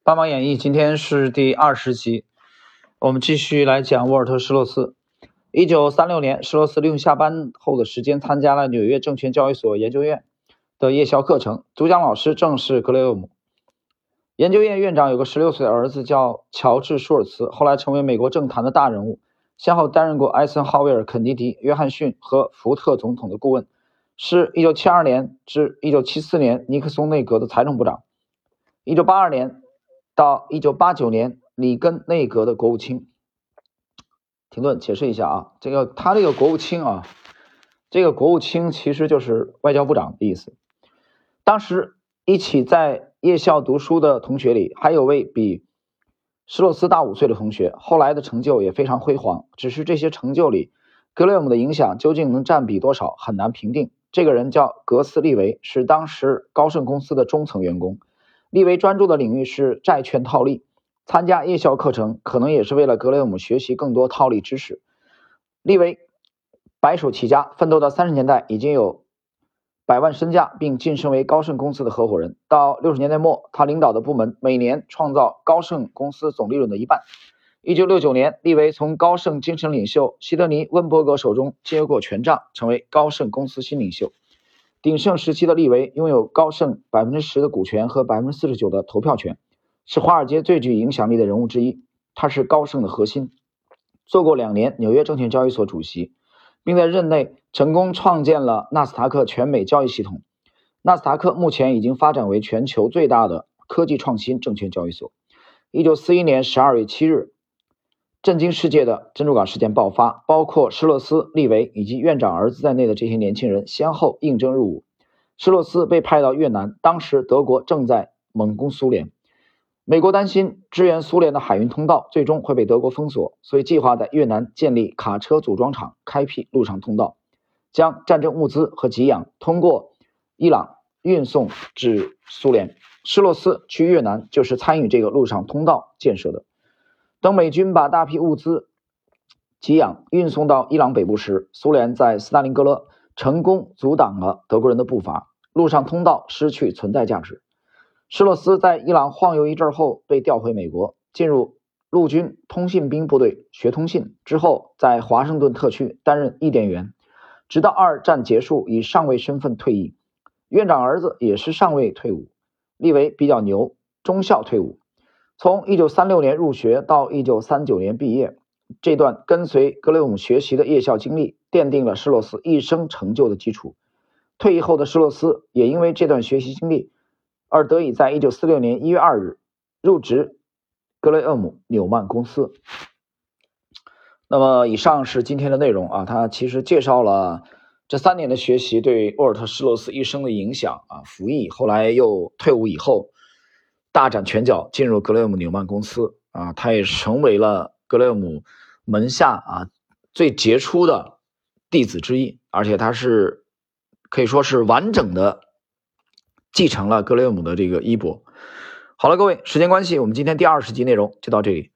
《八马演义》今天是第二十集，我们继续来讲沃尔特·施洛斯。一九三六年，施洛斯利用下班后的时间参加了纽约证券交易所研究院的夜校课程，主讲老师正是格雷厄姆。研究院院长有个十六岁的儿子叫乔治·舒尔茨，后来成为美国政坛的大人物，先后担任过艾森豪威尔、肯尼迪、约翰逊和福特总统的顾问，是一九七二年至一九七四年尼克松内阁的财政部长，一九八二年。到一九八九年，里根内阁的国务卿。停顿，解释一下啊，这个他这个国务卿啊，这个国务卿其实就是外交部长的意思。当时一起在夜校读书的同学里，还有位比施洛斯大五岁的同学，后来的成就也非常辉煌。只是这些成就里，格雷厄姆的影响究竟能占比多少，很难评定。这个人叫格斯利维，是当时高盛公司的中层员工。利维专注的领域是债券套利，参加夜校课程可能也是为了格雷厄姆学习更多套利知识。利维白手起家，奋斗到三十年代已经有百万身价，并晋升为高盛公司的合伙人。到六十年代末，他领导的部门每年创造高盛公司总利润的一半。一九六九年，利维从高盛精神领袖希德尼·温伯格手中接过权杖，成为高盛公司新领袖。鼎盛时期的利维拥有高盛百分之十的股权和百分之四十九的投票权，是华尔街最具影响力的人物之一。他是高盛的核心，做过两年纽约证券交易所主席，并在任内成功创建了纳斯达克全美交易系统。纳斯达克目前已经发展为全球最大的科技创新证券交易所。一九四一年十二月七日。震惊世界的珍珠港事件爆发，包括施洛斯、利维以及院长儿子在内的这些年轻人先后应征入伍。施洛斯被派到越南，当时德国正在猛攻苏联，美国担心支援苏联的海运通道最终会被德国封锁，所以计划在越南建立卡车组装厂，开辟陆上通道，将战争物资和给养通过伊朗运送至苏联。施洛斯去越南就是参与这个陆上通道建设的。等美军把大批物资、给养运送到伊朗北部时，苏联在斯大林格勒成功阻挡了德国人的步伐，陆上通道失去存在价值。施洛斯在伊朗晃悠一阵后，被调回美国，进入陆军通信兵部队学通信，之后在华盛顿特区担任译电员，直到二战结束，以上尉身份退役。院长儿子也是上尉退伍，立为比较牛，中校退伍。从一九三六年入学到一九三九年毕业，这段跟随格雷厄姆学习的夜校经历，奠定了施洛斯一生成就的基础。退役后的施洛斯也因为这段学习经历，而得以在一九四六年一月二日入职格雷厄姆纽曼公司。那么，以上是今天的内容啊，他其实介绍了这三年的学习对沃尔特·施洛斯一生的影响啊，服役后来又退伍以后。大展拳脚，进入格雷厄姆纽曼公司啊，他也成为了格雷厄姆门下啊最杰出的弟子之一，而且他是可以说是完整的继承了格雷厄姆的这个衣钵。好了，各位，时间关系，我们今天第二十集内容就到这里。